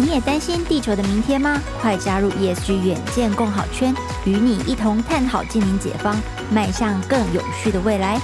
你也担心地球的明天吗？快加入 ESG 远见共好圈，与你一同探讨近零解方，迈向更有序的未来。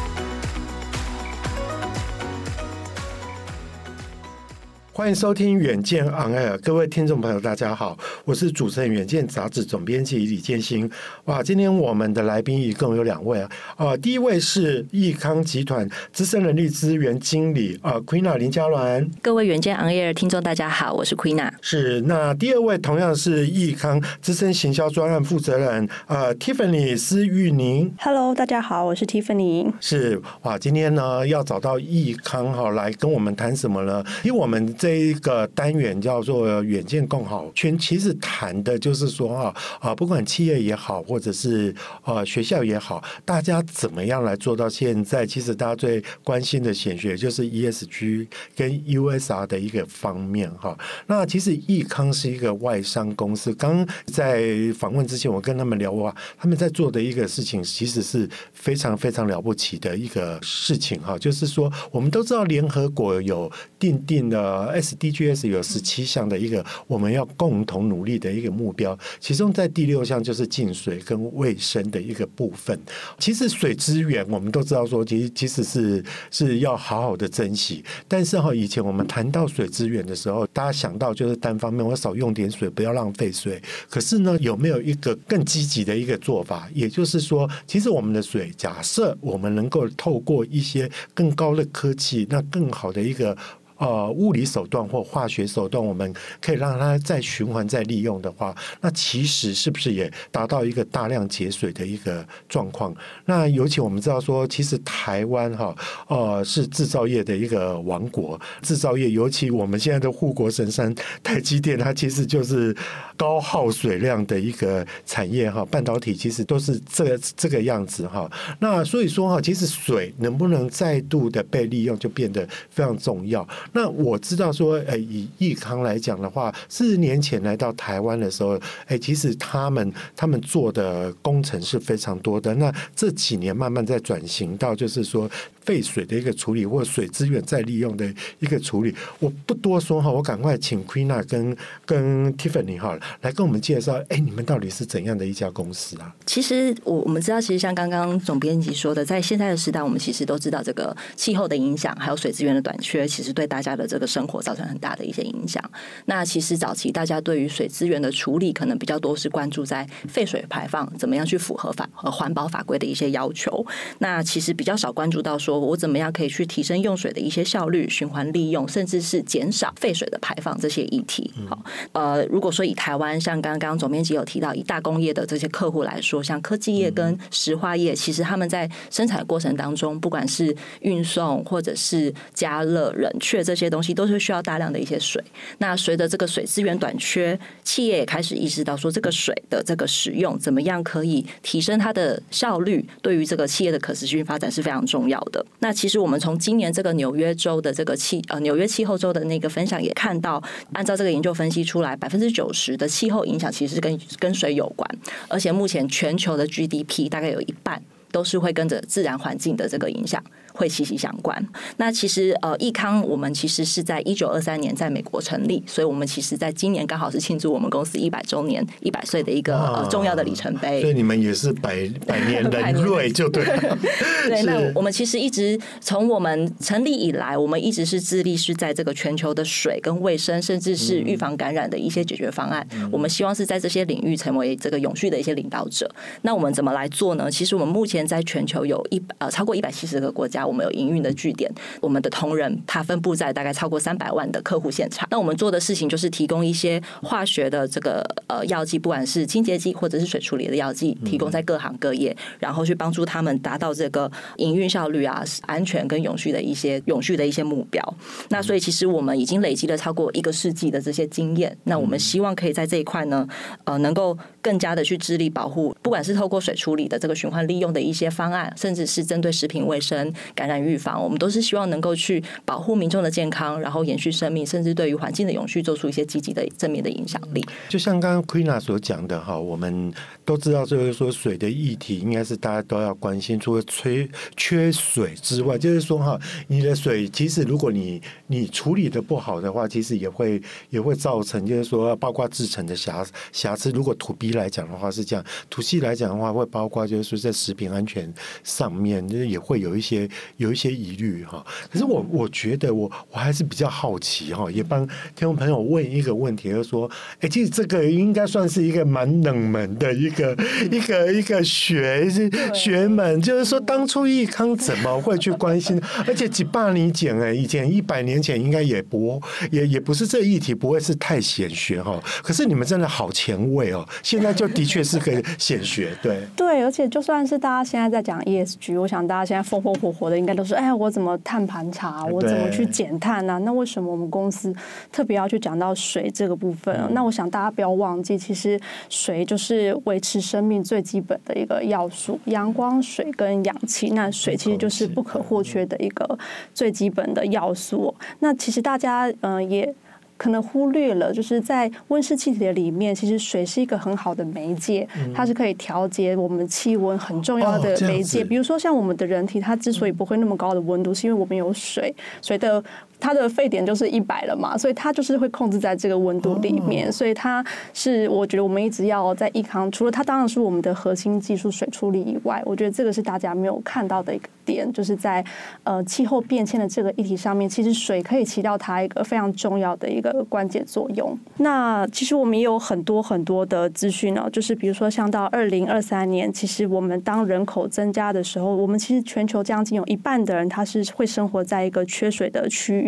欢迎收听《远见 On Air》，各位听众朋友，大家好，我是主持人《远见》杂志总编辑李建新。哇，今天我们的来宾一共有两位啊，啊，第一位是益康集团资深人力资源经理啊，Queena 林嘉鸾。各位《远见 On Air》听众大家好，我是 Queena。是，那第二位同样是益康资深行销专案负责人呃，Tiffany 施玉宁。Hello，大家好，我是 Tiffany。是，哇，今天呢要找到益康哈来跟我们谈什么呢？因为我们。这一个单元叫做“远见共好圈”，其实谈的就是说啊啊，不管企业也好，或者是呃学校也好，大家怎么样来做到现在？其实大家最关心的显学就是 ESG 跟 USR 的一个方面哈。那其实益康是一个外商公司，刚在访问之前，我跟他们聊过，他们在做的一个事情，其实是非常非常了不起的一个事情哈。就是说，我们都知道联合国有订定的。SDGs 有十七项的一个我们要共同努力的一个目标，其中在第六项就是净水跟卫生的一个部分。其实水资源我们都知道说，其实其实是是要好好的珍惜。但是哈，以前我们谈到水资源的时候，大家想到就是单方面，我少用点水，不要浪费水。可是呢，有没有一个更积极的一个做法？也就是说，其实我们的水，假设我们能够透过一些更高的科技，那更好的一个。呃，物理手段或化学手段，我们可以让它再循环再利用的话，那其实是不是也达到一个大量节水的一个状况？那尤其我们知道说，其实台湾哈呃是制造业的一个王国，制造业尤其我们现在的护国神山台积电，它其实就是高耗水量的一个产业哈。半导体其实都是这个这个样子哈。那所以说哈，其实水能不能再度的被利用，就变得非常重要。那我知道说，诶，以易康来讲的话，四十年前来到台湾的时候，诶，其实他们他们做的工程是非常多的。那这几年慢慢在转型到，就是说。废水的一个处理，或水资源再利用的一个处理，我不多说哈，我赶快请 Queena 跟跟 Tiffany 哈来跟我们介绍，哎，你们到底是怎样的一家公司啊？其实我我们知道，其实像刚刚总编辑说的，在现在的时代，我们其实都知道这个气候的影响，还有水资源的短缺，其实对大家的这个生活造成很大的一些影响。那其实早期大家对于水资源的处理，可能比较多是关注在废水排放怎么样去符合法和环保法规的一些要求。那其实比较少关注到说。我怎么样可以去提升用水的一些效率、循环利用，甚至是减少废水的排放这些议题？好，呃，如果说以台湾像刚刚总编辑有提到以大工业的这些客户来说，像科技业跟石化业，其实他们在生产过程当中，不管是运送或者是加热、冷却这些东西，都是需要大量的一些水。那随着这个水资源短缺，企业也开始意识到说，这个水的这个使用怎么样可以提升它的效率，对于这个企业的可持续发展是非常重要的。那其实我们从今年这个纽约州的这个气呃纽约气候州的那个分享也看到，按照这个研究分析出来，百分之九十的气候影响其实是跟跟水有关，而且目前全球的 GDP 大概有一半都是会跟着自然环境的这个影响。会息息相关。那其实呃，益康我们其实是在一九二三年在美国成立，所以我们其实在今年刚好是庆祝我们公司一百周年、一百岁的一个、呃、重要的里程碑。所以你们也是百百年 人瑞就对了。对，那我们其实一直从我们成立以来，我们一直是致力是在这个全球的水跟卫生，甚至是预防感染的一些解决方案。嗯、我们希望是在这些领域成为这个永续的一些领导者。那我们怎么来做呢？其实我们目前在全球有一呃超过一百七十个国家。我们有营运的据点，我们的同仁他分布在大概超过三百万的客户现场。那我们做的事情就是提供一些化学的这个呃药剂，不管是清洁剂或者是水处理的药剂，提供在各行各业，然后去帮助他们达到这个营运效率啊、安全跟永续的一些永续的一些目标。那所以其实我们已经累积了超过一个世纪的这些经验。那我们希望可以在这一块呢，呃，能够更加的去致力保护，不管是透过水处理的这个循环利用的一些方案，甚至是针对食品卫生感染预防，我们都是希望能够去保护民众的健康，然后延续生命，甚至对于环境的永续做出一些积极的正面的影响力。就像刚刚 Queena 所讲的哈，我们都知道，就是说水的议题应该是大家都要关心。除了缺缺水之外，就是说哈，你的水其实如果你你处理的不好的话，其实也会也会造成，就是说包括制成的瑕瑕疵。如果土 B 来讲的话是这样土系来讲的话会包括就是说在食品安全上面，就是也会有一些有一些疑虑哈。可是我我觉得我我还是比较好奇哈，也帮听众朋友问一个问题，就是说，哎，其实这个应该算是一个蛮冷门的一个 一个一个学是学门，就是说当初易康怎么会去关心？而且几百年前哎，以前一百年前应该也不也也不是这议题不会是太显学哈。可是你们真的好前卫哦，现在就的确是个显学，对 对，而且就算是大家现在在讲 ESG，我想大家现在风风火火的应该都是哎，我怎么碳盘查，我怎么去减碳呢？那为什么我们公司特别要去讲到水这个部分？那我想大家不要忘记，其实水就是维持生命最基本的一个要素，阳光、水跟氧气。那水其实就是不可或缺的一个最基本的要素。那其实大家嗯也。可能忽略了，就是在温室气体的里面，其实水是一个很好的媒介，它是可以调节我们气温很重要的媒介。比如说，像我们的人体，它之所以不会那么高的温度，是因为我们有水，水的。它的沸点就是一百了嘛，所以它就是会控制在这个温度里面，所以它是我觉得我们一直要在益康，除了它当然是我们的核心技术水处理以外，我觉得这个是大家没有看到的一个点，就是在呃气候变迁的这个议题上面，其实水可以起到它一个非常重要的一个关键作用。那其实我们也有很多很多的资讯呢，就是比如说像到二零二三年，其实我们当人口增加的时候，我们其实全球将近有一半的人他是会生活在一个缺水的区域。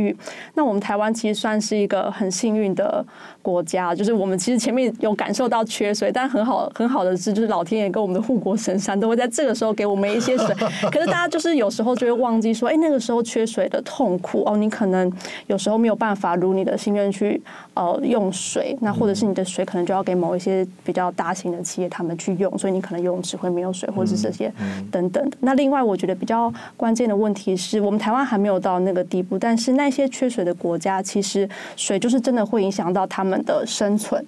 那我们台湾其实算是一个很幸运的国家，就是我们其实前面有感受到缺水，但很好很好的是，就是老天爷跟我们的护国神山都会在这个时候给我们一些水。可是大家就是有时候就会忘记说，哎，那个时候缺水的痛苦哦，你可能有时候没有办法如你的心愿去呃用水，那或者是你的水可能就要给某一些比较大型的企业他们去用，所以你可能游泳池会没有水，或者是这些等等的。那另外我觉得比较关键的问题是我们台湾还没有到那个地步，但是那那些缺水的国家，其实水就是真的会影响到他们的生存，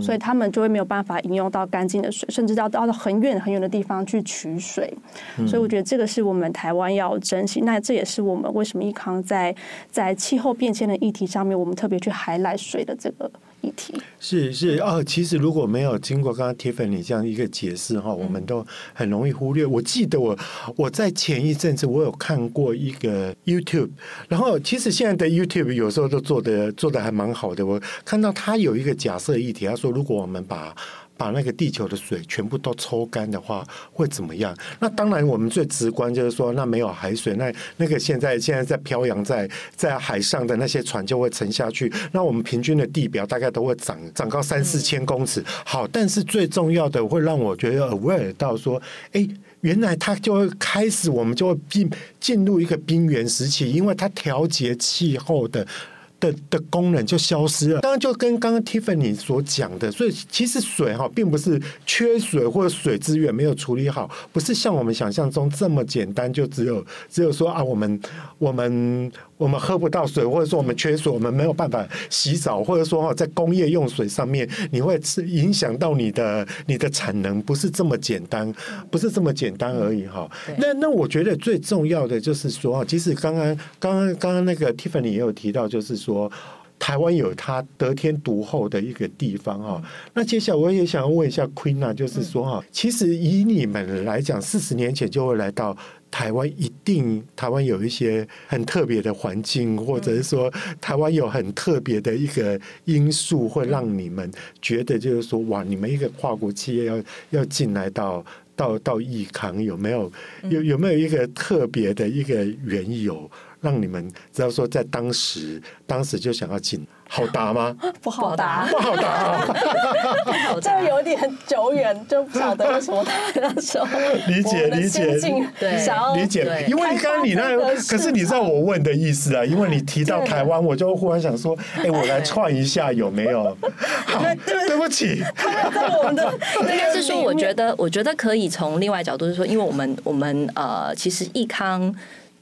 所以他们就会没有办法饮用到干净的水，甚至要到到很远很远的地方去取水。所以我觉得这个是我们台湾要珍惜。那这也是我们为什么益康在在气候变迁的议题上面，我们特别去 highlight 水的这个。是是哦，其实如果没有经过刚刚 Tiffany 这样一个解释哈，我们都很容易忽略。我记得我我在前一阵子我有看过一个 YouTube，然后其实现在的 YouTube 有时候都做的做的还蛮好的。我看到他有一个假设议题，说如果我们把把那个地球的水全部都抽干的话，会怎么样？那当然，我们最直观就是说，那没有海水，那那个现在现在在飘扬在在海上的那些船就会沉下去。那我们平均的地表大概都会涨涨高三四千公尺。好，但是最重要的会让我觉得 aware 到说，哎，原来它就会开始，我们就会进进入一个冰原时期，因为它调节气候的。的的功能就消失了。当然，就跟刚刚 Tiffany 所讲的，所以其实水哈，并不是缺水或者水资源没有处理好，不是像我们想象中这么简单，就只有只有说啊，我们我们。我们喝不到水，或者说我们缺水，我们没有办法洗澡，或者说哈，在工业用水上面，你会影响到你的你的产能，不是这么简单，不是这么简单而已哈。那那我觉得最重要的就是说，其实刚刚刚刚刚刚那个 Tiffany 也有提到，就是说台湾有它得天独厚的一个地方哈。那接下来我也想要问一下 Queen 啊，就是说哈，其实以你们来讲，四十年前就会来到。台湾一定，台湾有一些很特别的环境，或者是说台湾有很特别的一个因素，会让你们觉得就是说，哇，你们一个跨国企业要要进来到到到益康，有没有？有有没有一个特别的一个缘由，让你们知道说，在当时当时就想要进？好答吗？不好答，不好答。这有点久远，就不晓得为什么他那时候 理解理解对，想要理解。因为刚刚你那，可是你知道我问的意思啊？因为你提到台湾，我就忽然想说，哎，我来串一下有没有？好，对不起。我们的应该是说，我觉得，我觉得可以从另外角度是说，因为我们我们呃，其实益康。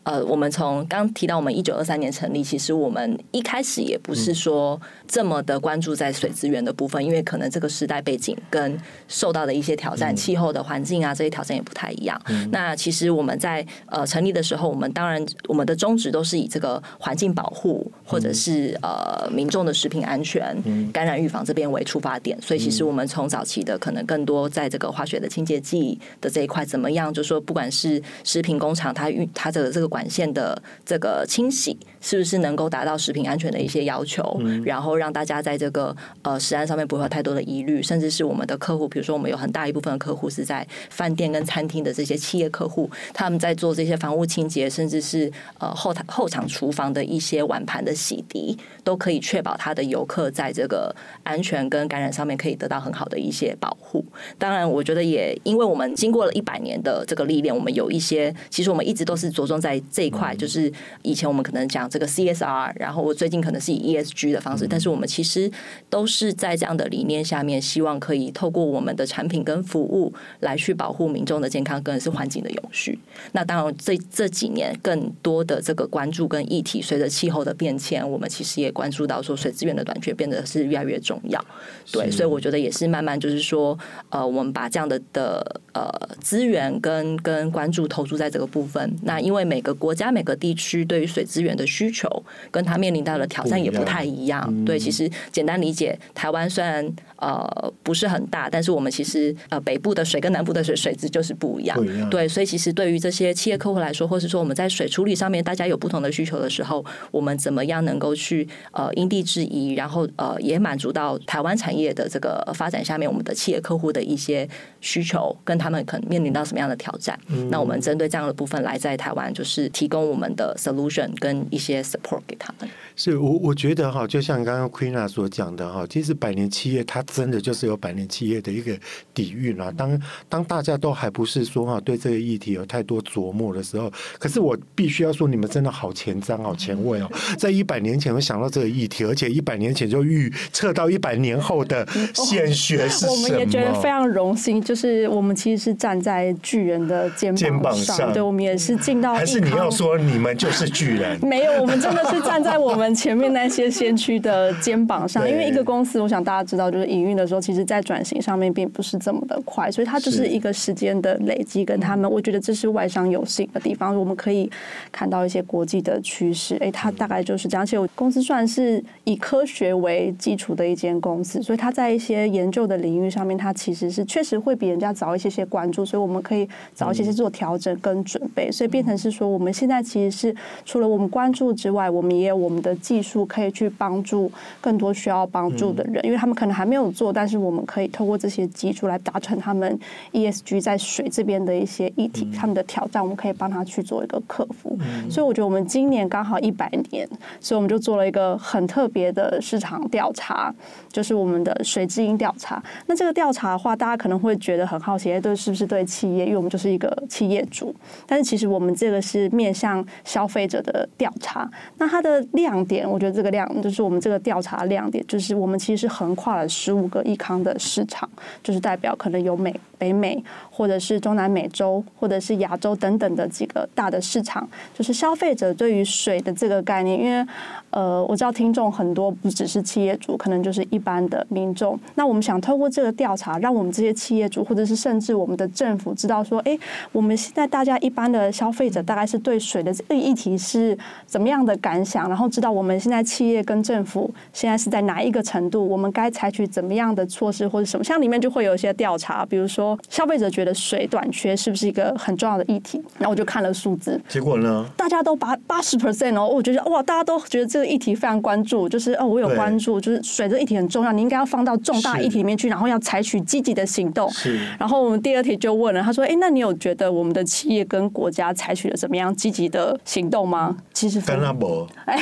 呃，我们从刚提到我们一九二三年成立，其实我们一开始也不是说这么的关注在水资源的部分，因为可能这个时代背景跟受到的一些挑战、气候的环境啊这些挑战也不太一样。那其实我们在呃成立的时候，我们当然我们的宗旨都是以这个环境保护或者是呃民众的食品安全、感染预防这边为出发点，所以其实我们从早期的可能更多在这个化学的清洁剂的这一块怎么样，就说不管是食品工厂它运它的这个。管线的这个清洗。是不是能够达到食品安全的一些要求？嗯、然后让大家在这个呃食安上面不会有太多的疑虑，甚至是我们的客户，比如说我们有很大一部分的客户是在饭店跟餐厅的这些企业客户，他们在做这些房屋清洁，甚至是呃后台后场厨房的一些碗盘的洗涤，都可以确保他的游客在这个安全跟感染上面可以得到很好的一些保护。当然，我觉得也因为我们经过了一百年的这个历练，我们有一些其实我们一直都是着重在。这一块就是以前我们可能讲这个 CSR，然后我最近可能是以 ESG 的方式，但是我们其实都是在这样的理念下面，希望可以透过我们的产品跟服务来去保护民众的健康，更是环境的永续。那当然，这这几年更多的这个关注跟议题，随着气候的变迁，我们其实也关注到说水资源的短缺变得是越来越重要。对，所以我觉得也是慢慢就是说，呃，我们把这样的的呃资源跟跟关注投注在这个部分。那因为每个国家每个地区对于水资源的需求，跟他面临到的挑战也不太一样。一对，其实简单理解，台湾虽然呃不是很大，但是我们其实呃北部的水跟南部的水水质就是不一样。不一样。对，所以其实对于这些企业客户来说，或是说我们在水处理上面，大家有不同的需求的时候，我们怎么样能够去呃因地制宜，然后呃也满足到台湾产业的这个发展下面，我们的企业客户的一些需求，跟他们可能面临到什么样的挑战？嗯、那我们针对这样的部分来在台湾就是。提供我们的 solution 跟一些 support 给他们。是我我觉得哈，就像刚刚 Queena 所讲的哈，其实百年企业它真的就是有百年企业的一个底蕴啊。当当大家都还不是说哈对这个议题有太多琢磨的时候，可是我必须要说，你们真的好前瞻、好前卫哦，在一百年前会想到这个议题，而且一百年前就预测到一百年后的显学是什么？我们也觉得非常荣幸，就是我们其实是站在巨人的肩膀上，对，我们也是进到还是你要说你们就是巨人？没有，我们真的是站在我们。前面那些先驱的肩膀上，因为一个公司，我想大家知道，就是营运的时候，其实在转型上面并不是这么的快，所以它就是一个时间的累积。跟他们，我觉得这是外商有幸的地方，我们可以看到一些国际的趋势。哎，它大概就是这样。而且我公司算是以科学为基础的一间公司，所以它在一些研究的领域上面，它其实是确实会比人家早一些些关注，所以我们可以早一些些做调整跟准备。所以变成是说，我们现在其实是除了我们关注之外，我们也有我们的。技术可以去帮助更多需要帮助的人，因为他们可能还没有做，但是我们可以透过这些技术来达成他们 ESG 在水这边的一些议题，他们的挑战，我们可以帮他去做一个克服。所以我觉得我们今年刚好一百年，所以我们就做了一个很特别的市场调查，就是我们的水之音调查。那这个调查的话，大家可能会觉得很好奇，对，是不是对企业？因为我们就是一个企业主，但是其实我们这个是面向消费者的调查。那它的点。我觉得这个亮就是我们这个调查亮点，就是我们其实是横跨了十五个亿康的市场，就是代表可能有美、北美，或者是中南美洲，或者是亚洲等等的几个大的市场，就是消费者对于水的这个概念，因为呃，我知道听众很多不只是企业主，可能就是一般的民众。那我们想透过这个调查，让我们这些企业主，或者是甚至我们的政府知道说，哎，我们现在大家一般的消费者大概是对水的这个议题是怎么样的感想，然后知道。我们现在企业跟政府现在是在哪一个程度？我们该采取怎么样的措施或者什么？像里面就会有一些调查，比如说消费者觉得水短缺是不是一个很重要的议题？然后我就看了数字，结果呢？大家都八八十 percent 哦，我觉得哇，大家都觉得这个议题非常关注，就是哦，我有关注，就是水这议题很重要，你应该要放到重大议题里面去，然后要采取积极的行动。是。然后我们第二题就问了，他说：“哎，那你有觉得我们的企业跟国家采取了怎么样积极的行动吗？”其实跟他不 哎。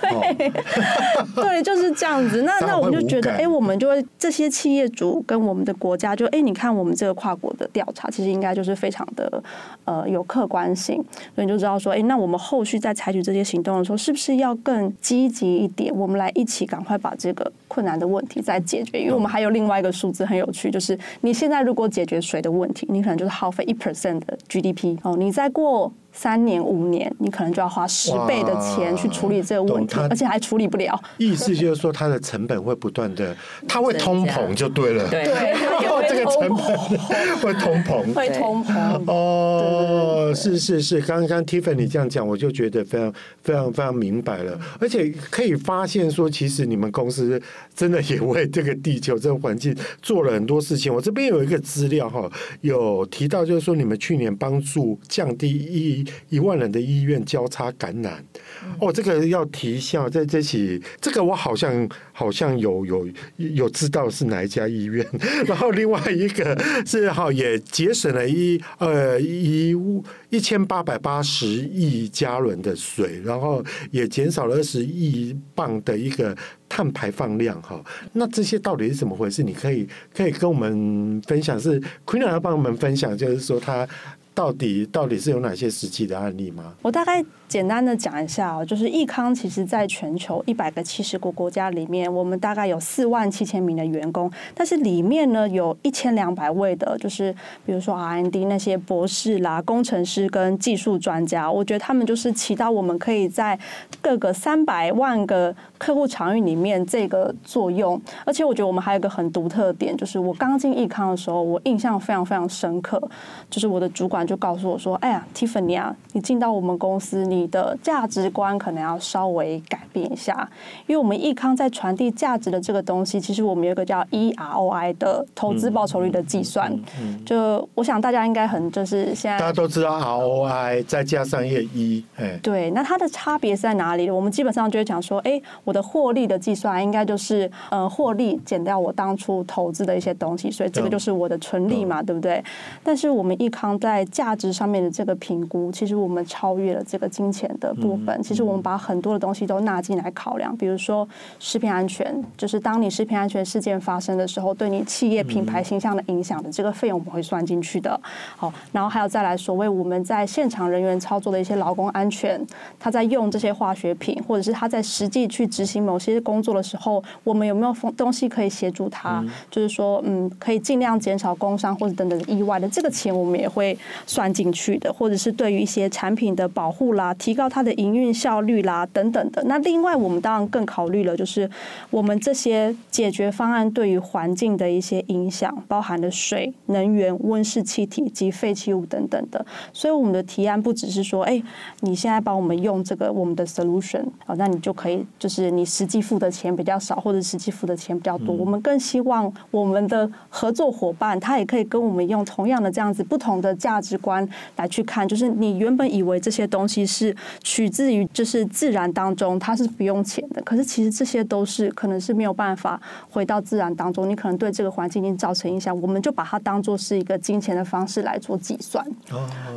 对，对，就是这样子。那那我们就觉得，哎，我们就会这些企业主跟我们的国家就，就哎，你看我们这个跨国的调查，其实应该就是非常的呃有客观性，所以你就知道说，哎，那我们后续在采取这些行动的时候，是不是要更积极一点？我们来一起赶快把这个困难的问题再解决。因为我们还有另外一个数字很有趣，就是你现在如果解决水的问题，你可能就是耗费一 percent 的 GDP 哦，你再过。三年五年，你可能就要花十倍的钱去处理这个问题，而且还处理不了。意思就是说，它的成本会不断的，它会通膨就对了。对，这个成本 会通膨，会通膨。哦，是是是，刚刚 Tiffany 你这样讲，我就觉得非常非常非常明白了。而且可以发现说，其实你们公司真的也为这个地球这个环境做了很多事情。我这边有一个资料哈，有提到就是说，你们去年帮助降低一。一万人的医院交叉感染，哦，这个要提一下，在这起，这个我好像好像有有有知道是哪一家医院，然后另外一个是哈也节省了一呃一一千八百八十亿加仑的水，然后也减少了二十亿磅的一个碳排放量哈。那这些到底是怎么回事？你可以可以跟我们分享，是 Queena 要帮我们分享，就是说他。到底到底是有哪些实际的案例吗？我大概。简单的讲一下哦，就是益康其实在全球一百个七十个国家里面，我们大概有四万七千名的员工，但是里面呢有一千两百位的，就是比如说 R&D 那些博士啦、工程师跟技术专家，我觉得他们就是起到我们可以在各个三百万个客户场域里面这个作用。而且我觉得我们还有一个很独特的点，就是我刚进益康的时候，我印象非常非常深刻，就是我的主管就告诉我说：“哎呀，Tiffany 啊，你进到我们公司，你。”的价值观可能要稍微改变一下，因为我们益康在传递价值的这个东西，其实我们有一个叫 eROI 的投资报酬率的计算。嗯嗯嗯、就我想大家应该很就是现在大家都知道 ROI 再加上一个一，哎对，那它的差别是在哪里？我们基本上就会讲说，哎，我的获利的计算应该就是呃获利减掉我当初投资的一些东西，所以这个就是我的纯利嘛，嗯、对不对？但是我们益康在价值上面的这个评估，其实我们超越了这个金钱的部分，其实我们把很多的东西都纳进来考量，比如说食品安全，就是当你食品安全事件发生的时候，对你企业品牌形象的影响的这个费用，我们会算进去的。好，然后还有再来所谓我们在现场人员操作的一些劳工安全，他在用这些化学品，或者是他在实际去执行某些工作的时候，我们有没有东西可以协助他？就是说，嗯，可以尽量减少工伤或者等等的意外的这个钱，我们也会算进去的，或者是对于一些产品的保护啦。提高它的营运效率啦，等等的。那另外，我们当然更考虑了，就是我们这些解决方案对于环境的一些影响，包含了水、能源、温室气体及废弃物等等的。所以，我们的提案不只是说，哎，你现在帮我们用这个我们的 solution 啊，那你就可以，就是你实际付的钱比较少，或者实际付的钱比较多。我们更希望我们的合作伙伴，他也可以跟我们用同样的这样子不同的价值观来去看，就是你原本以为这些东西是。取自于就是自然当中，它是不用钱的。可是其实这些都是可能是没有办法回到自然当中，你可能对这个环境已经造成影响。我们就把它当做是一个金钱的方式来做计算。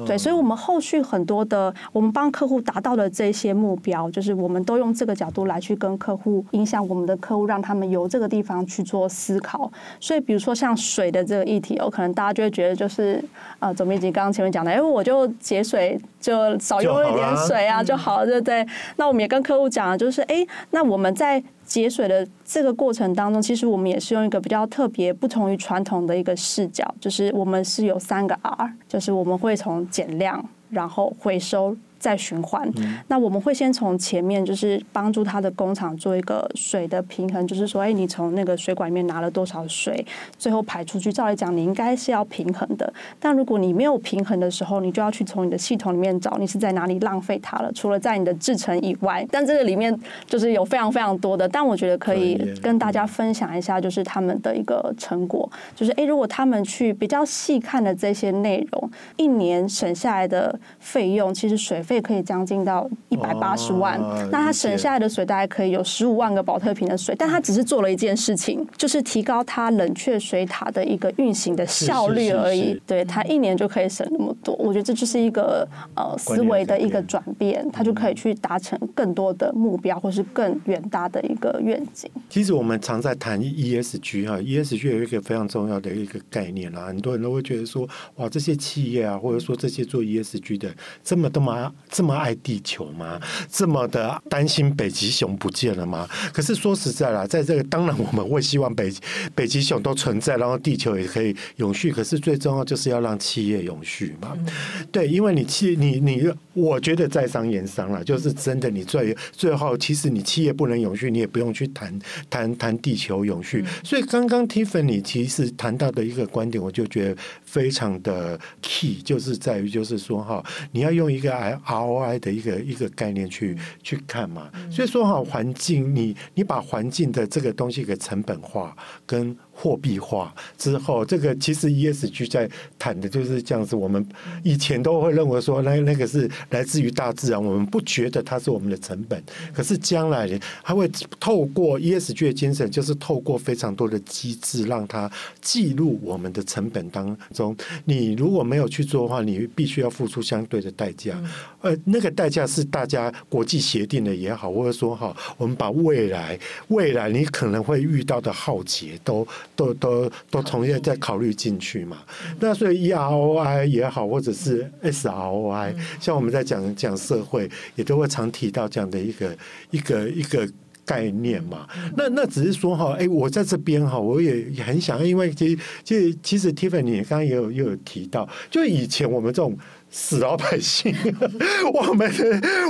对，所以我们后续很多的，我们帮客户达到的这些目标，就是我们都用这个角度来去跟客户影响我们的客户，让他们由这个地方去做思考。所以比如说像水的这个议题，有可能大家就会觉得就是呃，总编辑刚刚前面讲的，因为我就节水就少用一点水啊。就好了，对不对？那我们也跟客户讲了，就是哎，那我们在节水的这个过程当中，其实我们也是用一个比较特别、不同于传统的一个视角，就是我们是有三个 R，就是我们会从减量，然后回收。再循环，那我们会先从前面，就是帮助他的工厂做一个水的平衡，就是说，哎，你从那个水管里面拿了多少水，最后排出去，照理讲你应该是要平衡的。但如果你没有平衡的时候，你就要去从你的系统里面找，你是在哪里浪费它了？除了在你的制成以外，但这个里面就是有非常非常多的。但我觉得可以跟大家分享一下，就是他们的一个成果，就是哎，如果他们去比较细看的这些内容，一年省下来的费用，其实水。费可以将近到一百八十万，哦、那他省下来的水大概可以有十五万个保特瓶的水，但他只是做了一件事情，就是提高他冷却水塔的一个运行的效率而已。是是是是对，他一年就可以省那么多，我觉得这就是一个呃思维的一个转变，他就可以去达成更多的目标，或是更远大的一个愿景。其实我们常在谈 ESG 哈，ESG 有一个非常重要的一个概念啊，很多人都会觉得说，哇，这些企业啊，或者说这些做 ESG 的这么这么。这么爱地球吗？这么的担心北极熊不见了吗？可是说实在啦，在这个当然我们会希望北北极熊都存在，然后地球也可以永续。可是最重要就是要让企业永续嘛。嗯、对，因为你企你你，我觉得在商言商了，就是真的，你最最后其实你企业不能永续，你也不用去谈谈谈地球永续。嗯、所以刚刚 Tiffany 其实谈到的一个观点，我就觉得非常的 key，就是在于就是说哈，你要用一个 ROI 的一个一个概念去去看嘛。所以说哈，环境你你把环境的这个东西给成本化跟货币化之后，这个其实 ESG 在谈的就是这样子。我们以前都会认为说，那那个是来自于大自然，我们不觉得它是我们的成本。可是将来它会透过 ESG 的精神，就是透过非常多的机制，让它记录我们的成本当中。你如果没有去做的话，你必须要付出相对的代价。呃，那个代价是大家国际协定的也好，或者说哈，我们把未来未来你可能会遇到的浩劫都。都都都重新再考虑进去嘛？那所以 E R O I 也好，或者是 S R O I，像我们在讲讲社会，也都会常提到这样的一个一个一个概念嘛。那那只是说哈，哎，我在这边哈，我也很想，因为其实其实其实 Tiffany 刚刚也有也有提到，就以前我们这种。死老百姓，我们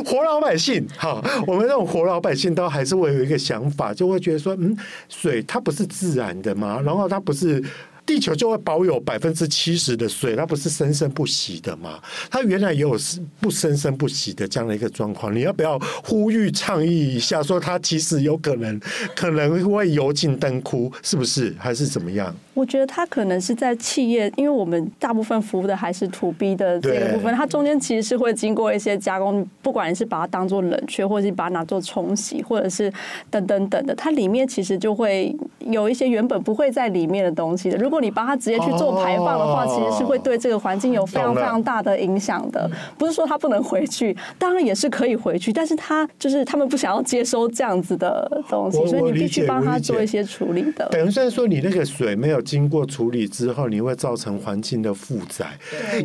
活老百姓，哈，我们这种活老百姓都还是会有一个想法，就会觉得说，嗯，水它不是自然的嘛？然后它不是。地球就会保有百分之七十的水，它不是生生不息的吗？它原来也有不生生不息的这样的一个状况。你要不要呼吁倡议一下，说它其实有可能可能会油尽灯枯，是不是？还是怎么样？我觉得它可能是在企业，因为我们大部分服务的还是 to B 的这个部分，它中间其实是会经过一些加工，不管是把它当做冷却，或者是把它拿做冲洗，或者是等等等的，它里面其实就会有一些原本不会在里面的东西的。如果如果你帮他直接去做排放的话，其实是会对这个环境有非常非常大的影响的。不是说他不能回去，当然也是可以回去，但是他就是他们不想要接收这样子的东西，所以你必须帮他做一些处理的。等于是说，你那个水没有经过处理之后，你会造成环境的负载。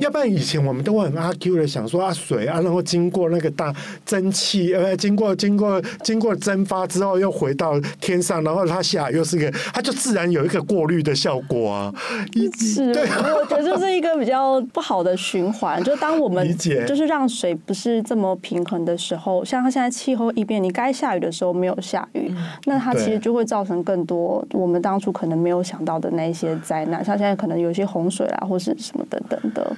要不然以前我们都会很阿 Q 的想说啊，水啊，然后经过那个大蒸汽，呃，经过经过经过蒸发之后，又回到天上，然后它下又是个，它就自然有一个过滤的效果啊。是，对我觉得这是一个比较不好的循环。就当我们 就是让水不是这么平衡的时候，像它现在气候异变，你该下雨的时候没有下雨，那它其实就会造成更多我们当初可能没有想到的那一些灾难，像现在可能有一些洪水啊，或是什么等等的。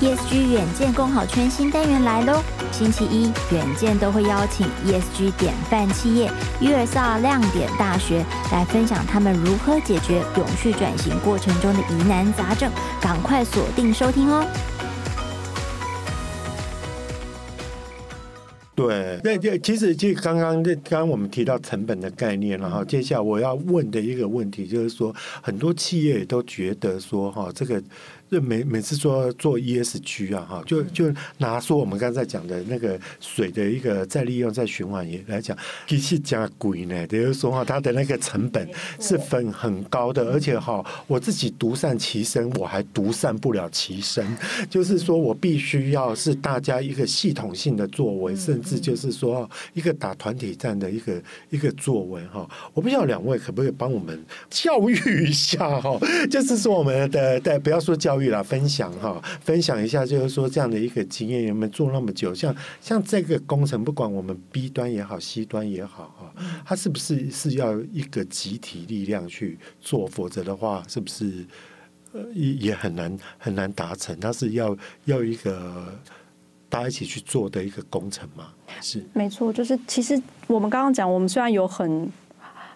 ESG 远见共好圈新单元来喽！星期一，远见都会邀请 ESG 典范企业 USR 亮点大学来分享他们如何解决永续转型过程中的疑难杂症，赶快锁定收听哦！对，那这其实就刚刚这刚刚我们提到成本的概念，然后接下来我要问的一个问题就是说，很多企业也都觉得说，哈，这个。就每每次做做 ESG 啊，哈，就就拿说我们刚才讲的那个水的一个再利用、再循环也来讲，其实加贵呢，等于说哈，它的那个成本是分很高的，而且哈，我自己独善其身，我还独善不了其身，就是说我必须要是大家一个系统性的作为，甚至就是说一个打团体战的一个一个作为哈。我不知道两位可不可以帮我们教育一下哈，就是说我们的的不要说教。啦，分享哈，分享一下，就是说这样的一个经验，你们做那么久，像像这个工程，不管我们 B 端也好，C 端也好哈，它是不是是要一个集体力量去做？否则的话，是不是呃也也很难很难达成？它是要要一个大家一起去做的一个工程嘛？是，没错，就是其实我们刚刚讲，我们虽然有很。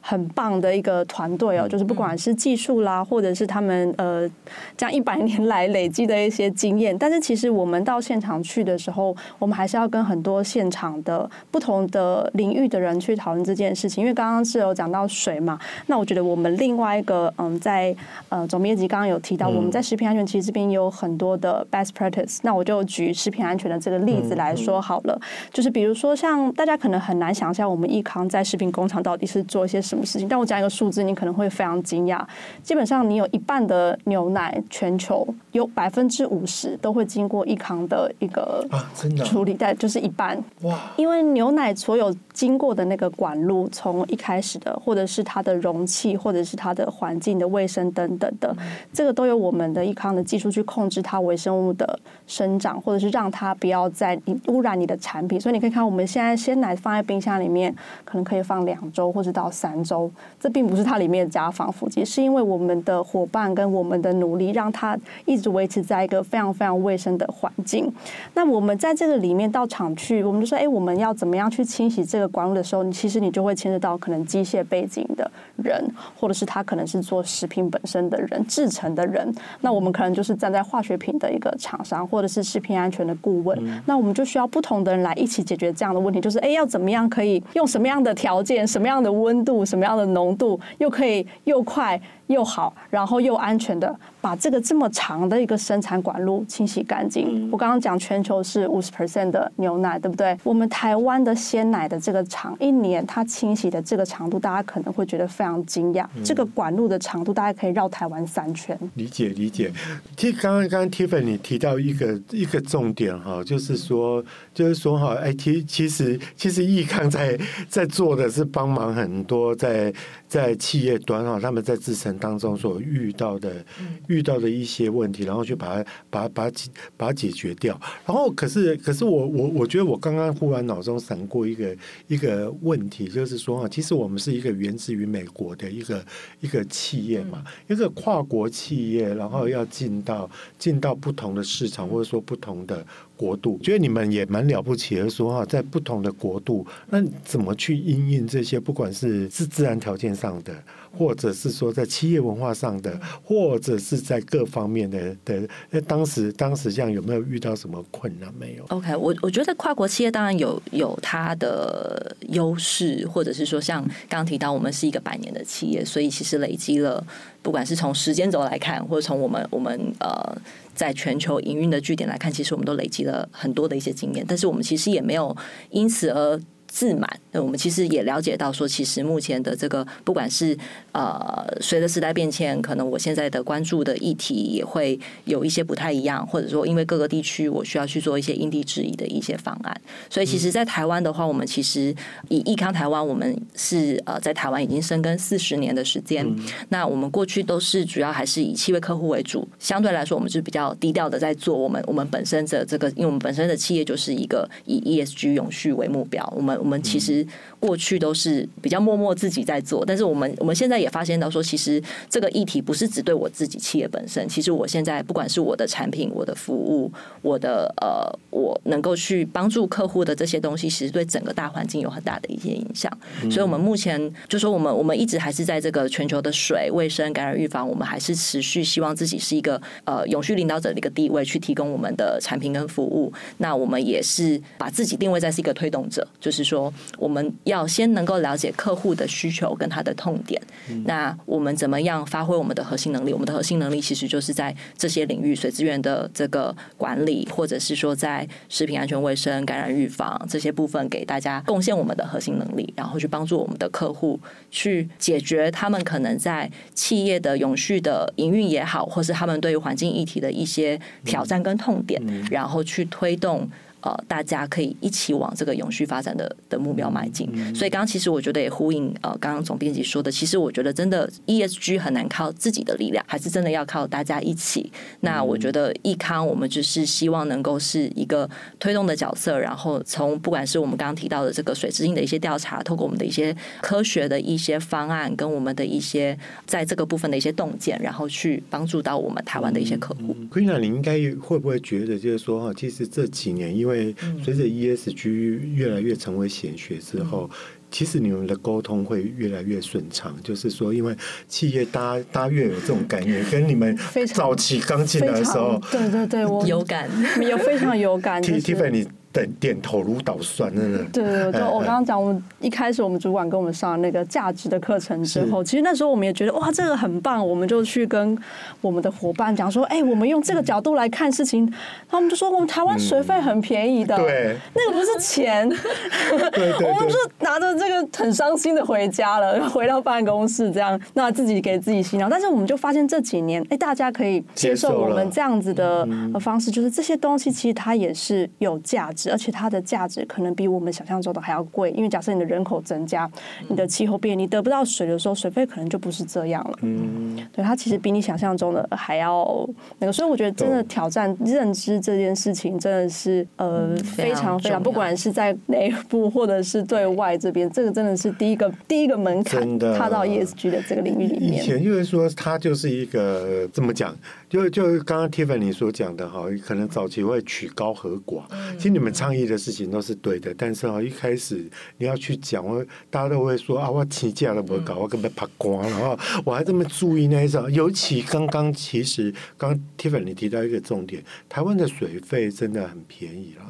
很棒的一个团队哦，就是不管是技术啦，或者是他们呃，这样一百年来累积的一些经验，但是其实我们到现场去的时候，我们还是要跟很多现场的不同的领域的人去讨论这件事情。因为刚刚是有讲到水嘛，那我觉得我们另外一个嗯，在呃总编辑刚刚有提到，我们在食品安全其实这边有很多的 best practice。那我就举食品安全的这个例子来说好了，就是比如说像大家可能很难想象，我们益康在食品工厂到底是做一些。什么事情。但我讲一个数字，你可能会非常惊讶。基本上，你有一半的牛奶，全球有百分之五十都会经过益康的一个啊，真的处理，但就是一半哇。因为牛奶所有经过的那个管路，从一开始的，或者是它的容器，或者是它的环境的卫生等等的，这个都有我们的益康的技术去控制它微生物的生长，或者是让它不要再污染你的产品。所以你可以看，我们现在鲜奶放在冰箱里面，可能可以放两周或者到三周。这并不是它里面加防腐剂，是因为我们的伙伴跟我们的努力，让它一直维持在一个非常非常卫生的环境。那我们在这个里面到厂去，我们就说，哎，我们要怎么样去清洗这个管路的时候，你其实你就会牵涉到可能机械背景的人，或者是他可能是做食品本身的人、制成的人。那我们可能就是站在化学品的一个厂商，或者是食品安全的顾问。嗯、那我们就需要不同的人来一起解决这样的问题，就是哎，要怎么样可以用什么样的条件、什么样的温度、什么样的浓度，又可以又快。又好，然后又安全的把这个这么长的一个生产管路清洗干净。嗯、我刚刚讲全球是五十 percent 的牛奶，对不对？我们台湾的鲜奶的这个长，一年它清洗的这个长度，大家可能会觉得非常惊讶。嗯、这个管路的长度大概可以绕台湾三圈。理解理解。其实刚刚刚刚 Tiffany 提到一个一个重点哈，就是说就是说哈，哎，其其实其实益康在在做的是帮忙很多在在企业端哈，他们在制程。当中所遇到的遇到的一些问题，然后去把它把它把它解把它解决掉。然后可是可是我我我觉得我刚刚忽然脑中闪过一个一个问题，就是说啊，其实我们是一个源自于美国的一个一个企业嘛，一个跨国企业，然后要进到进到不同的市场，或者说不同的。国度，觉得你们也蛮了不起的，说哈，在不同的国度，那怎么去应应这些，不管是是自然条件上的，或者是说在企业文化上的，或者是在各方面的的，那当时当时这样有没有遇到什么困难没有？OK，我我觉得跨国企业当然有有它的优势，或者是说像刚刚提到，我们是一个百年的企业，所以其实累积了，不管是从时间轴来看，或者从我们我们呃。在全球营运的据点来看，其实我们都累积了很多的一些经验，但是我们其实也没有因此而自满。那我们其实也了解到，说其实目前的这个，不管是呃，随着时代变迁，可能我现在的关注的议题也会有一些不太一样，或者说因为各个地区我需要去做一些因地制宜的一些方案。所以，其实，在台湾的话，我们其实以益康台湾，我们是呃在台湾已经深耕四十年的时间。那我们过去都是主要还是以企业客户为主，相对来说，我们是比较低调的在做我们我们本身的这个，因为我们本身的企业就是一个以 ESG 永续为目标。我们我们其实。过去都是比较默默自己在做，但是我们我们现在也发现到说，其实这个议题不是只对我自己企业本身，其实我现在不管是我的产品、我的服务、我的呃，我能够去帮助客户的这些东西，其实对整个大环境有很大的一些影响。嗯、所以，我们目前就说，我们我们一直还是在这个全球的水、卫生、感染预防，我们还是持续希望自己是一个呃永续领导者的一个地位，去提供我们的产品跟服务。那我们也是把自己定位在是一个推动者，就是说我们要。要先能够了解客户的需求跟他的痛点，嗯、那我们怎么样发挥我们的核心能力？我们的核心能力其实就是在这些领域，水资源的这个管理，或者是说在食品安全卫生、感染预防这些部分，给大家贡献我们的核心能力，然后去帮助我们的客户去解决他们可能在企业的永续的营运也好，或是他们对于环境议题的一些挑战跟痛点，然后去推动。呃，大家可以一起往这个永续发展的的目标迈进。嗯、所以，刚刚其实我觉得也呼应呃，刚刚总编辑说的，其实我觉得真的 ESG 很难靠自己的力量，还是真的要靠大家一起。那我觉得益康，我们就是希望能够是一个推动的角色，然后从不管是我们刚刚提到的这个水资性的一些调查，透过我们的一些科学的一些方案，跟我们的一些在这个部分的一些洞见，然后去帮助到我们台湾的一些客户。Queena，你应该会不会觉得，就是说哈，其实这几年因为因为随着 ESG 越来越成为显学之后，嗯、其实你们的沟通会越来越顺畅。就是说，因为企业大家大家越有这种概念，跟你们早期刚进来的时候，对对对，我有感，有非常有感。Tiffany，点点头如捣蒜，真的。对对对，就我刚刚讲，我们一开始我们主管跟我们上那个价值的课程之后，其实那时候我们也觉得哇，这个很棒，我们就去跟我们的伙伴讲说，哎，我们用这个角度来看事情，他们就说我们台湾学费很便宜的，对，那个不是钱，对对，我们就拿着这个很伤心的回家了，回到办公室这样，那自己给自己洗脑。但是我们就发现这几年，哎，大家可以接受我们这样子的方式，就是这些东西其实它也是有价值。而且它的价值可能比我们想象中的还要贵，因为假设你的人口增加，你的气候变，你得不到水的时候，水费可能就不是这样了。嗯，对，它其实比你想象中的还要那个，所以我觉得真的挑战认知这件事情真的是呃非常非常，不管是在内部或者是对外这边，这个真的是第一个第一个门槛，踏到 ESG 的这个领域里面。以前就是说，它就是一个这么讲？就就刚刚 Tiffany 所讲的哈，可能早期会曲高和寡。其实你们倡议的事情都是对的，但是哈，一开始你要去讲，我大家都会说啊，我起价都不搞，我根本怕光，了哈我还这么注意那一种。尤其刚刚其实刚 Tiffany 提到一个重点，台湾的水费真的很便宜了。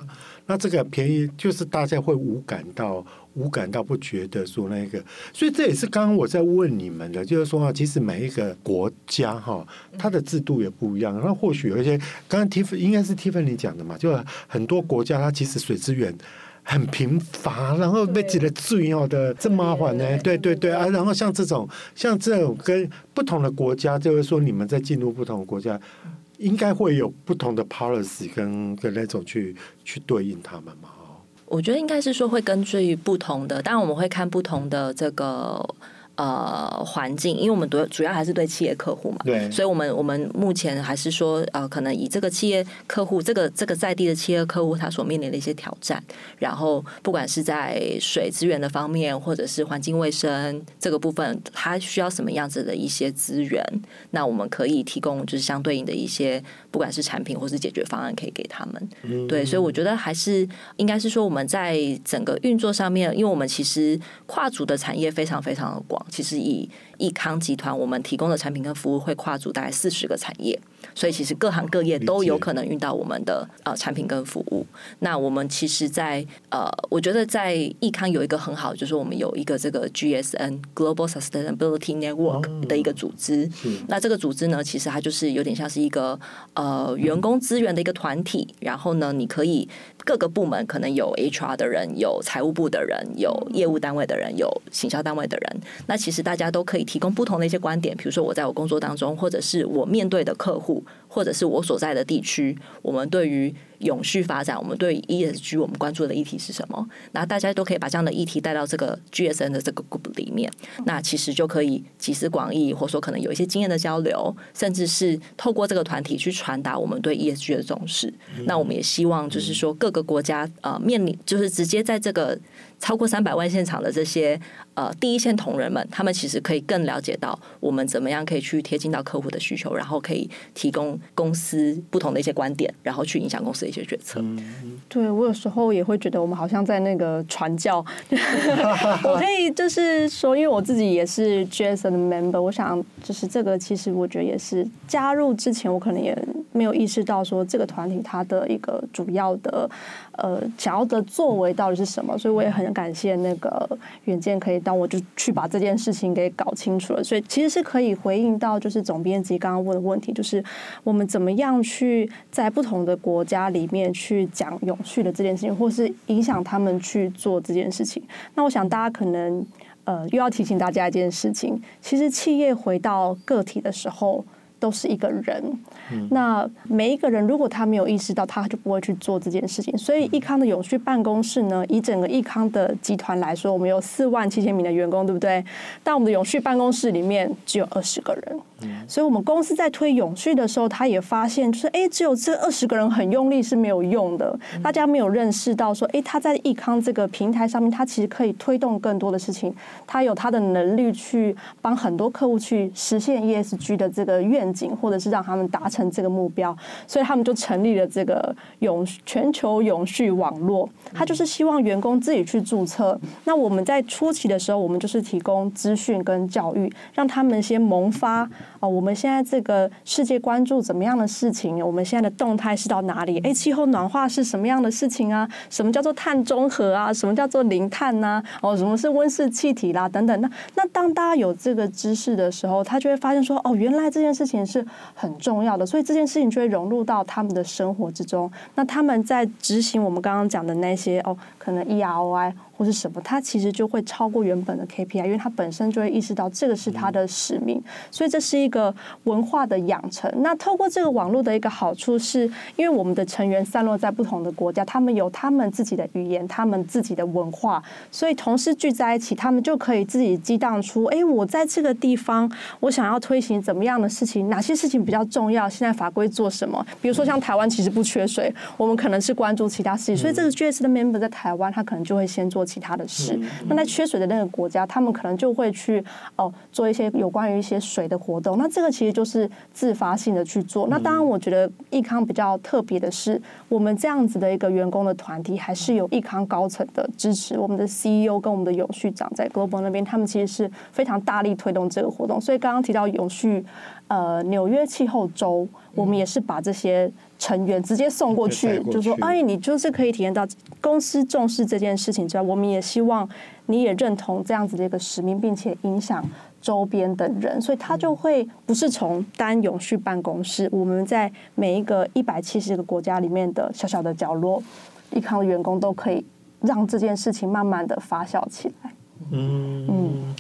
那这个便宜就是大家会无感到。无感到不觉得说那个，所以这也是刚刚我在问你们的，就是说啊，其实每一个国家哈，它的制度也不一样。那或许有一些，刚刚 Tiff 应该是 Tiffany 讲的嘛，就很多国家它其实水资源很贫乏，然后被挤得最要的这麻烦呢。对对对啊，然后像这种像这种跟不同的国家，就是说你们在进入不同的国家，应该会有不同的 policy 跟跟那种去去对应他们嘛。我觉得应该是说会根据不同的，当然我们会看不同的这个。呃，环境，因为我们主主要还是对企业客户嘛，对，所以我们我们目前还是说，呃，可能以这个企业客户，这个这个在地的企业客户，他所面临的一些挑战，然后不管是在水资源的方面，或者是环境卫生这个部分，他需要什么样子的一些资源，那我们可以提供就是相对应的一些，不管是产品或是解决方案，可以给他们。嗯，对，所以我觉得还是应该是说，我们在整个运作上面，因为我们其实跨足的产业非常非常的广。其实以益康集团，我们提供的产品跟服务会跨足大概四十个产业，所以其实各行各业都有可能用到我们的呃产品跟服务。那我们其实在，在呃，我觉得在益康有一个很好，就是我们有一个这个 GSN Global Sustainability Network 的一个组织。那这个组织呢，其实它就是有点像是一个呃员工资源的一个团体。然后呢，你可以各个部门可能有 HR 的人，有财务部的人，有业务单位的人，有行销单位的人。那其实大家都可以提供不同的一些观点，比如说我在我工作当中，或者是我面对的客户，苦，或者是我所在的地区，我们对于。永续发展，我们对 ESG 我们关注的议题是什么？那大家都可以把这样的议题带到这个 GSN 的这个 group 里面，那其实就可以集思广益，或者说可能有一些经验的交流，甚至是透过这个团体去传达我们对 ESG 的重视。那我们也希望就是说各个国家呃面临就是直接在这个超过三百万现场的这些呃第一线同仁们，他们其实可以更了解到我们怎么样可以去贴近到客户的需求，然后可以提供公司不同的一些观点，然后去影响公司的。一些决策，对，我有时候也会觉得我们好像在那个传教。我可以就是说，因为我自己也是 Jason 的 member，我想就是这个，其实我觉得也是加入之前，我可能也没有意识到说这个团体它的一个主要的呃想要的作为到底是什么，所以我也很感谢那个远见可以当我就去把这件事情给搞清楚了，所以其实是可以回应到就是总编辑刚刚问的问题，就是我们怎么样去在不同的国家里。里面去讲永续的这件事情，或是影响他们去做这件事情。那我想大家可能呃又要提醒大家一件事情，其实企业回到个体的时候都是一个人。嗯、那每一个人如果他没有意识到，他就不会去做这件事情。所以益康的永续办公室呢，以整个益康的集团来说，我们有四万七千名的员工，对不对？但我们的永续办公室里面只有二十个人。所以，我们公司在推永续的时候，他也发现，就是哎，只有这二十个人很用力是没有用的。大家没有认识到说，哎，他在益康这个平台上面，他其实可以推动更多的事情。他有他的能力去帮很多客户去实现 ESG 的这个愿或者是让他们达成这个目标，所以他们就成立了这个永全球永续网络。他就是希望员工自己去注册。那我们在初期的时候，我们就是提供资讯跟教育，让他们先萌发哦，我们现在这个世界关注怎么样的事情？我们现在的动态是到哪里？哎，气候暖化是什么样的事情啊？什么叫做碳中和啊？什么叫做零碳呐、啊？哦，什么是温室气体啦？等等。那那当大家有这个知识的时候，他就会发现说，哦，原来这件事情是很重要的，所以这件事情就会融入到他们的生活之中。那他们在执行我们刚刚讲的那些哦，可能 EROI。或是什么，他其实就会超过原本的 KPI，因为他本身就会意识到这个是他的使命，所以这是一个文化的养成。那透过这个网络的一个好处是，因为我们的成员散落在不同的国家，他们有他们自己的语言，他们自己的文化，所以同事聚在一起，他们就可以自己激荡出：哎，我在这个地方，我想要推行怎么样的事情？哪些事情比较重要？现在法规做什么？比如说像台湾其实不缺水，我们可能是关注其他事情，所以这个 GS 的 member 在台湾，他可能就会先做。其他的事，那在缺水的那个国家，他们可能就会去哦做一些有关于一些水的活动。那这个其实就是自发性的去做。那当然，我觉得益康比较特别的是，我们这样子的一个员工的团体，还是有益康高层的支持。我们的 CEO 跟我们的永续长在 Global 那边，他们其实是非常大力推动这个活动。所以刚刚提到永续，呃，纽约气候周，我们也是把这些。成员直接送过去，就说：“哎，你就是可以体验到公司重视这件事情之外，我们也希望你也认同这样子的一个使命，并且影响周边的人，所以他就会不是从单永续办公室，我们在每一个一百七十个国家里面的小小的角落，一康的员工都可以让这件事情慢慢的发酵起来。”嗯嗯，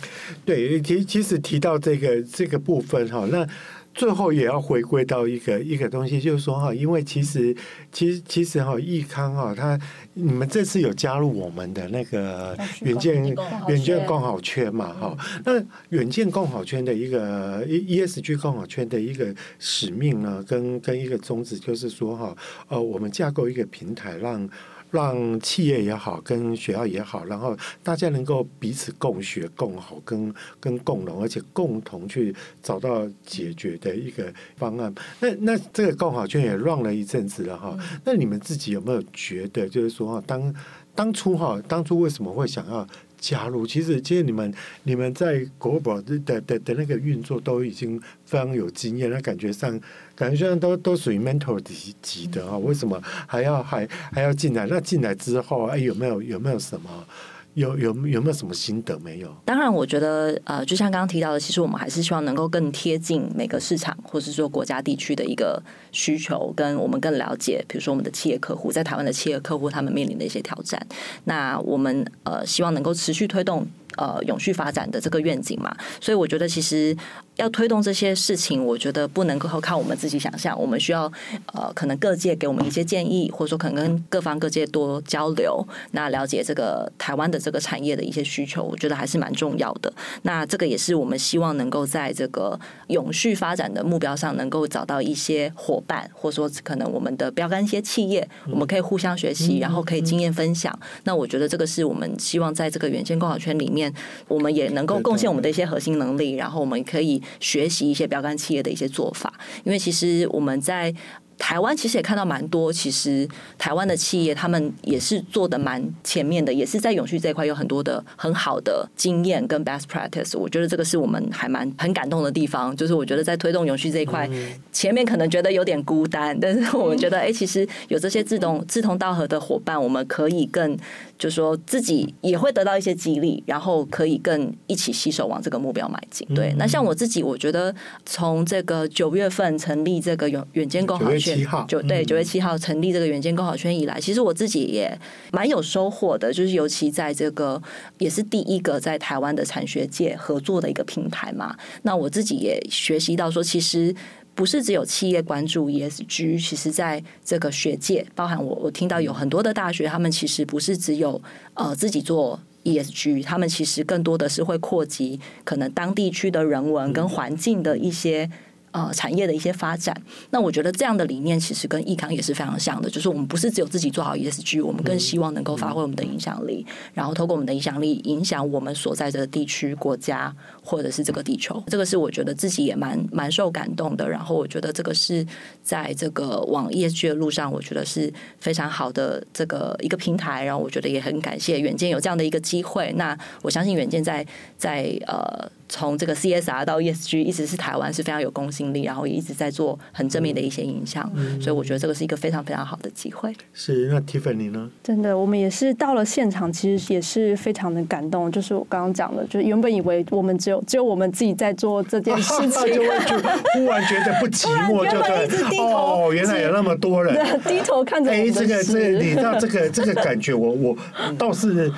对，其其实提到这个这个部分哈，那。最后也要回归到一个一个东西，就是说哈，因为其实其实其实哈，益康哈，他你们这次有加入我们的那个远见远见共好圈嘛哈？那远见共好圈的一个 ESG 共好圈的一个使命呢，跟跟一个宗旨就是说哈，呃，我们架构一个平台让。让企业也好，跟学校也好，然后大家能够彼此共学、共好、跟跟共荣，而且共同去找到解决的一个方案。那那这个共好圈也乱了一阵子了哈。那你们自己有没有觉得，就是说，当当初哈，当初为什么会想要？加入，其实其实你们你们在国宝的的的的那个运作都已经非常有经验，那感觉上感觉上都都属于 mentor 级级的啊，为什么还要还还要进来？那进来之后，哎，有没有有没有什么？有有有没有什么心得没有？当然，我觉得呃，就像刚刚提到的，其实我们还是希望能够更贴近每个市场，或是说国家地区的一个需求，跟我们更了解，比如说我们的企业客户在台湾的企业客户他们面临的一些挑战。那我们呃，希望能够持续推动。呃，永续发展的这个愿景嘛，所以我觉得其实要推动这些事情，我觉得不能够靠我们自己想象，我们需要呃，可能各界给我们一些建议，或者说可能跟各方各界多交流，那了解这个台湾的这个产业的一些需求，我觉得还是蛮重要的。那这个也是我们希望能够在这个永续发展的目标上，能够找到一些伙伴，或者说可能我们的标杆一些企业，我们可以互相学习，然后可以经验分享。那我觉得这个是我们希望在这个远见共好圈里面。我们也能够贡献我们的一些核心能力，然后我们可以学习一些标杆企业的一些做法，因为其实我们在。台湾其实也看到蛮多，其实台湾的企业他们也是做的蛮前面的，也是在永续这一块有很多的很好的经验跟 best practice。我觉得这个是我们还蛮很感动的地方，就是我觉得在推动永续这一块，前面可能觉得有点孤单，但是我们觉得哎，其实有这些志同志同道合的伙伴，我们可以更就是说自己也会得到一些激励，然后可以更一起携手往这个目标迈进。对，那像我自己，我觉得从这个九月份成立这个远远见共好九对九月七号成立这个远见共好圈以来，其实我自己也蛮有收获的，就是尤其在这个也是第一个在台湾的产学界合作的一个平台嘛。那我自己也学习到说，其实不是只有企业关注 ESG，其实在这个学界，包含我我听到有很多的大学，他们其实不是只有呃自己做 ESG，他们其实更多的是会扩及可能当地区的人文跟环境的一些。呃产业的一些发展。那我觉得这样的理念其实跟益康也是非常像的，就是我们不是只有自己做好 ESG，我们更希望能够发挥我们的影响力，然后透过我们的影响力影响我们所在的地区、国家或者是这个地球。这个是我觉得自己也蛮蛮受感动的。然后我觉得这个是在这个往 ESG 的路上，我觉得是非常好的这个一个平台。然后我觉得也很感谢远见有这样的一个机会。那我相信远见在在呃。从这个 CSR 到 ESG，一直是台湾是非常有公信力，然后也一直在做很正面的一些影响，嗯、所以我觉得这个是一个非常非常好的机会。是，那 Tiffany 呢？真的，我们也是到了现场，其实也是非常的感动。就是我刚刚讲的，就是原本以为我们只有只有我们自己在做这件事情，就会就 忽然觉得不寂寞，就对。哦，原来有那么多人 低头看着。哎，这个这个，你知道这个这个感觉，我我倒是。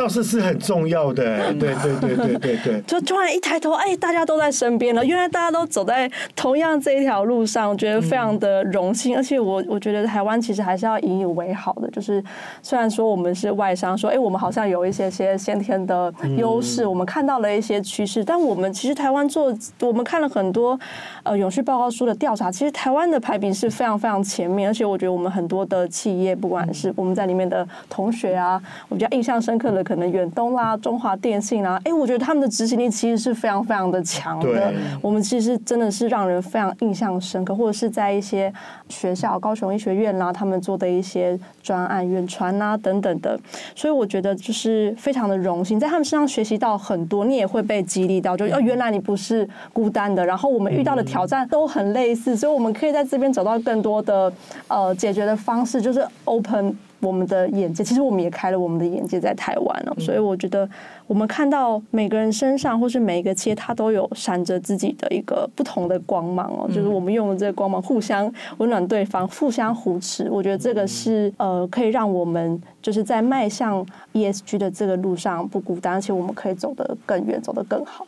倒是是很重要的，对对对对对对。就突然一抬头，哎，大家都在身边了。原来大家都走在同样这一条路上，我觉得非常的荣幸。而且我我觉得台湾其实还是要引以为豪的。就是虽然说我们是外商，说哎，我们好像有一些些先天的优势，我们看到了一些趋势，但我们其实台湾做，我们看了很多呃永续报告书的调查，其实台湾的排名是非常非常前面。而且我觉得我们很多的企业，不管是我们在里面的同学啊，我比较印象深刻的。可能远东啦、中华电信啦，哎，我觉得他们的执行力其实是非常非常的强的。我们其实真的是让人非常印象深刻，或者是在一些学校，高雄医学院啦，他们做的一些专案、远传啊等等的。所以我觉得就是非常的荣幸，在他们身上学习到很多，你也会被激励到，就哦，原来你不是孤单的。然后我们遇到的挑战都很类似，所以我们可以在这边找到更多的呃解决的方式，就是 open。我们的眼界，其实我们也开了我们的眼界在台湾哦，所以我觉得我们看到每个人身上，或是每一个企业，它都有闪着自己的一个不同的光芒哦，就是我们用的这个光芒互相温暖对方，互相扶持。我觉得这个是呃，可以让我们就是在迈向 ESG 的这个路上不孤单，而且我们可以走得更远，走得更好。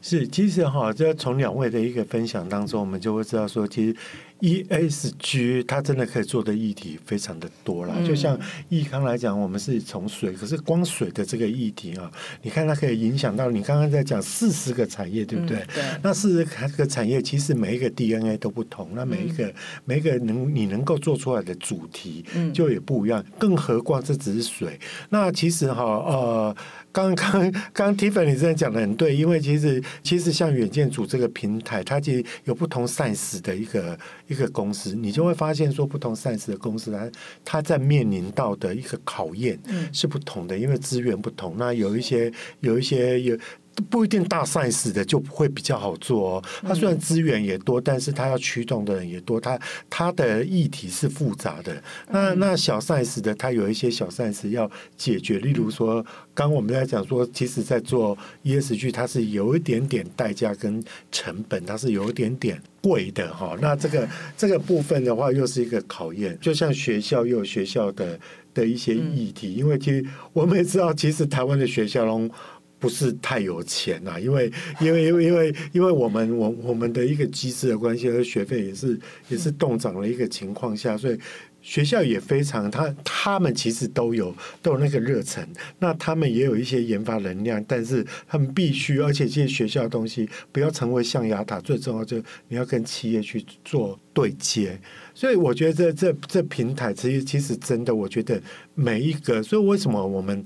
是，其实哈，这从两位的一个分享当中，我们就会知道说，其实。ESG 它真的可以做的议题非常的多了，就像益康来讲，我们是从水，可是光水的这个议题啊，你看它可以影响到你刚刚在讲四十个产业，对不对？对。那四十个产业其实每一个 DNA 都不同，那每一个每一个能你能够做出来的主题就也不一样，更何况这只是水。那其实哈呃。刚刚刚 Tiffany 真的讲的很对，因为其实其实像远见组这个平台，它其实有不同 size 的一个一个公司，你就会发现说，不同 size 的公司它它在面临到的一个考验是不同的，因为资源不同。那有一些有一些有。不一定大 size 的就会比较好做哦。它虽然资源也多，但是它要驱动的人也多，它它的议题是复杂的。那那小 size 的，它有一些小 size 要解决。例如说，刚我们在讲说，其实在做 ESG，它是有一点点代价跟成本，它是有一点点贵的哈。那这个这个部分的话，又是一个考验。就像学校又有学校的的一些议题，因为其实我们也知道，其实台湾的学校中。不是太有钱呐，因为因为因为因为因为我们我我们的一个机制的关系，和学费也是也是动涨的一个情况下，所以学校也非常他他们其实都有都有那个热忱，那他们也有一些研发能量，但是他们必须，而且这些学校的东西不要成为象牙塔，最重要就你要跟企业去做对接，所以我觉得这这这平台其实其实真的，我觉得每一个，所以为什么我们。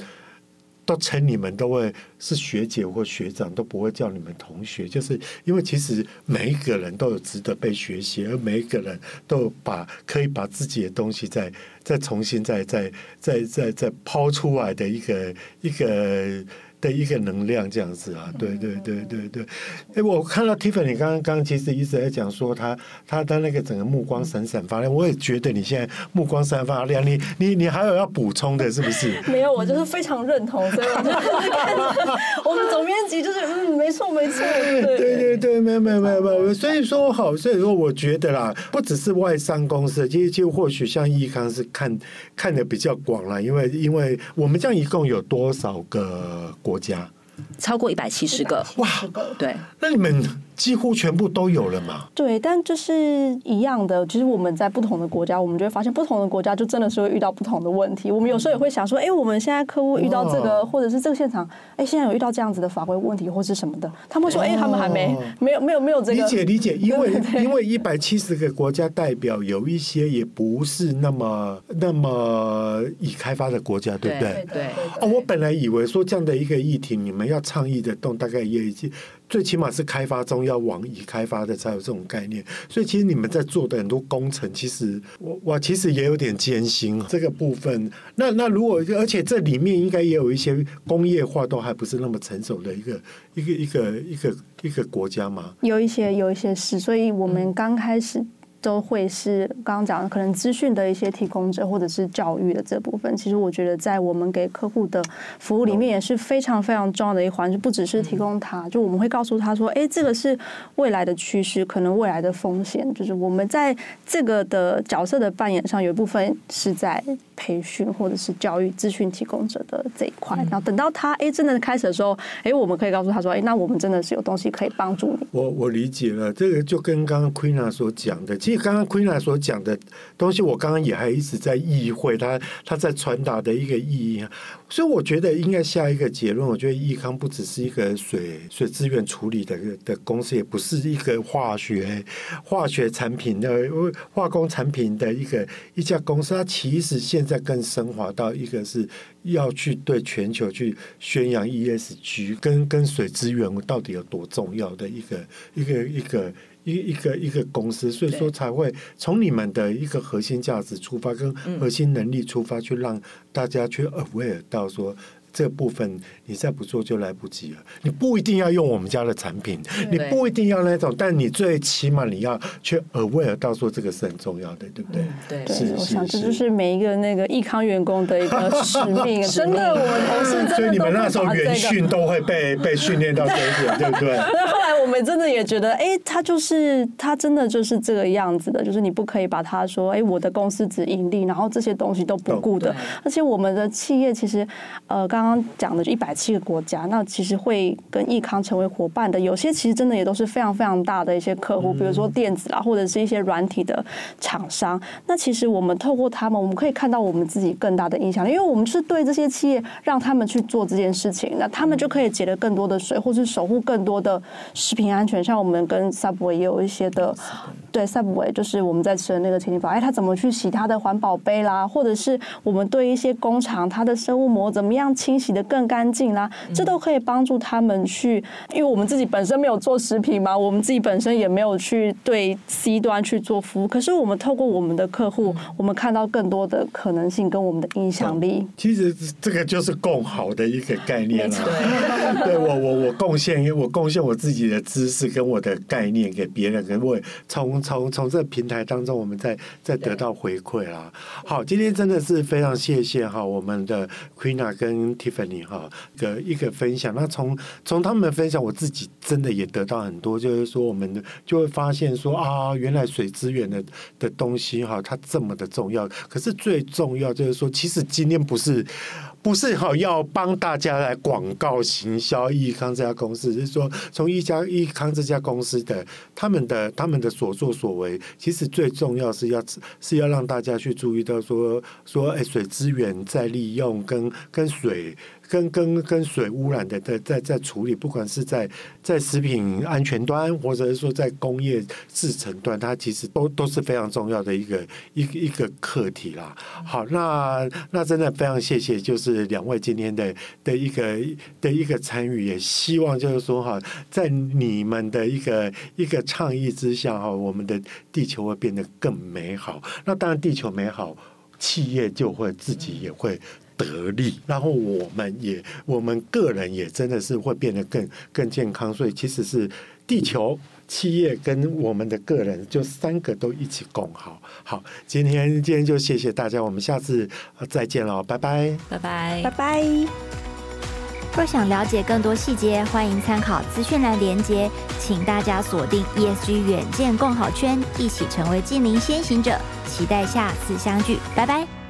都称你们都会是学姐或学长，都不会叫你们同学，就是因为其实每一个人都有值得被学习，而每一个人都把可以把自己的东西再再重新再再再再再抛出来的一个一个。的一个能量这样子啊，对对对对对。哎，我看到 Tiffany 刚刚刚其实一直在讲说他他的那个整个目光闪闪发亮，我也觉得你现在目光闪闪发亮，你你你还有要补充的，是不是？没有，我就是非常认同，所以我就看 我们总编辑就是嗯，没错没错，对对对对，没有没有没有没有，所以说好，所以说我觉得啦，不只是外商公司，其实就或许像益康是看看的比较广了，因为因为我们这样一共有多少个国？国家超过一百七十个，哇，对，那你们。几乎全部都有了嘛。对，但就是一样的，其实我们在不同的国家，我们就会发现不同的国家就真的是会遇到不同的问题。我们有时候也会想说，哎，我们现在客户遇到这个，或者是这个现场，哎，现在有遇到这样子的法规问题或是什么的，他们会说，哎，他们还没没有没有没有这个理解理解，因为因为一百七十个国家代表有一些也不是那么那么已开发的国家，对不对？对。哦，我本来以为说这样的一个议题，你们要倡议的动，大概也已经。最起码是开发中要往已开发的才有这种概念，所以其实你们在做的很多工程，其实我我其实也有点艰辛这个部分。那那如果而且这里面应该也有一些工业化都还不是那么成熟的一个一个一个一个一个国家嘛？有一些有一些是，所以我们刚开始。都会是刚刚讲的，可能资讯的一些提供者，或者是教育的这部分。其实我觉得，在我们给客户的服务里面，也是非常非常重要的一环。就不只是提供他，就我们会告诉他说：“哎，这个是未来的趋势，可能未来的风险。”就是我们在这个的角色的扮演上，有一部分是在培训或者是教育资讯提供者的这一块。然后等到他哎真的开始的时候，哎，我们可以告诉他说：“哎，那我们真的是有东西可以帮助你。”我我理解了，这个就跟刚刚 Queena 所讲的，刚刚 Queen 所讲的东西，我刚刚也还一直在意会他他在传达的一个意义，所以我觉得应该下一个结论。我觉得益康不只是一个水水资源处理的的公司，也不是一个化学化学产品的化工产品的一个一家公司。它其实现在更升华到一个是要去对全球去宣扬 ESG，跟跟水资源到底有多重要的一个一个一个。一一个一个公司，所以说才会从你们的一个核心价值出发，跟核心能力出发，去让大家去 aware 到说。这部分你再不做就来不及了。你不一定要用我们家的产品，你不一定要那种，但你最起码你要去 aware 到说这个是很重要的，对不对？对，是。我想这就是每一个那个益康员工的一个使命。真的，我们同事真的。所以你们那时候员训都会被被训练到这一点，对不对？那后来我们真的也觉得，哎，他就是他真的就是这个样子的，就是你不可以把他说，哎，我的公司只盈利，然后这些东西都不顾的。而且我们的企业其实，呃，刚。刚刚讲的就一百七个国家，那其实会跟益康成为伙伴的，有些其实真的也都是非常非常大的一些客户，比如说电子啊，或者是一些软体的厂商。那其实我们透过他们，我们可以看到我们自己更大的影响力，因为我们是对这些企业让他们去做这件事情，那他们就可以节得更多的水，或是守护更多的食品安全。像我们跟 Subway 也有一些的，对 Subway 就是我们在吃的那个甜点堡，哎，他怎么去洗他的环保杯啦，或者是我们对一些工厂它的生物膜怎么样清洗的。更干净啦，这都可以帮助他们去，因为我们自己本身没有做食品嘛，我们自己本身也没有去对 C 端去做服务，可是我们透过我们的客户，我们看到更多的可能性跟我们的影响力。其实这个就是共好的一个概念了。对我我我贡献，我贡献我自己的知识跟我的概念给别人，跟我从从从这个平台当中，我们再再得到回馈啦。好，今天真的是非常谢谢哈，我们的 Queena 跟 Tiffany。哈，的一个分享。那从从他们的分享，我自己真的也得到很多。就是说，我们就会发现说啊，原来水资源的的东西哈，它这么的重要。可是最重要就是说，其实今天不是。不是好要帮大家来广告行销益康这家公司，是说从一家益康这家公司的他们的他们的所作所为，其实最重要是要是要让大家去注意到说说哎，水资源再利用跟跟水。跟跟跟水污染的在在在处理，不管是在在食品安全端，或者是说在工业制程端，它其实都都是非常重要的一个一个一个课题啦。好，那那真的非常谢谢，就是两位今天的的一个的一个参与，也希望就是说哈，在你们的一个一个倡议之下哈，我们的地球会变得更美好。那当然，地球美好，企业就会自己也会。得力，然后我们也，我们个人也真的是会变得更更健康，所以其实是地球、企业跟我们的个人，就三个都一起共好。好，今天今天就谢谢大家，我们下次再见了，拜拜，拜拜，拜拜。若想了解更多细节，欢迎参考资讯栏连接，请大家锁定 ESG 远见共好圈，一起成为净零先行者，期待下次相聚，拜拜。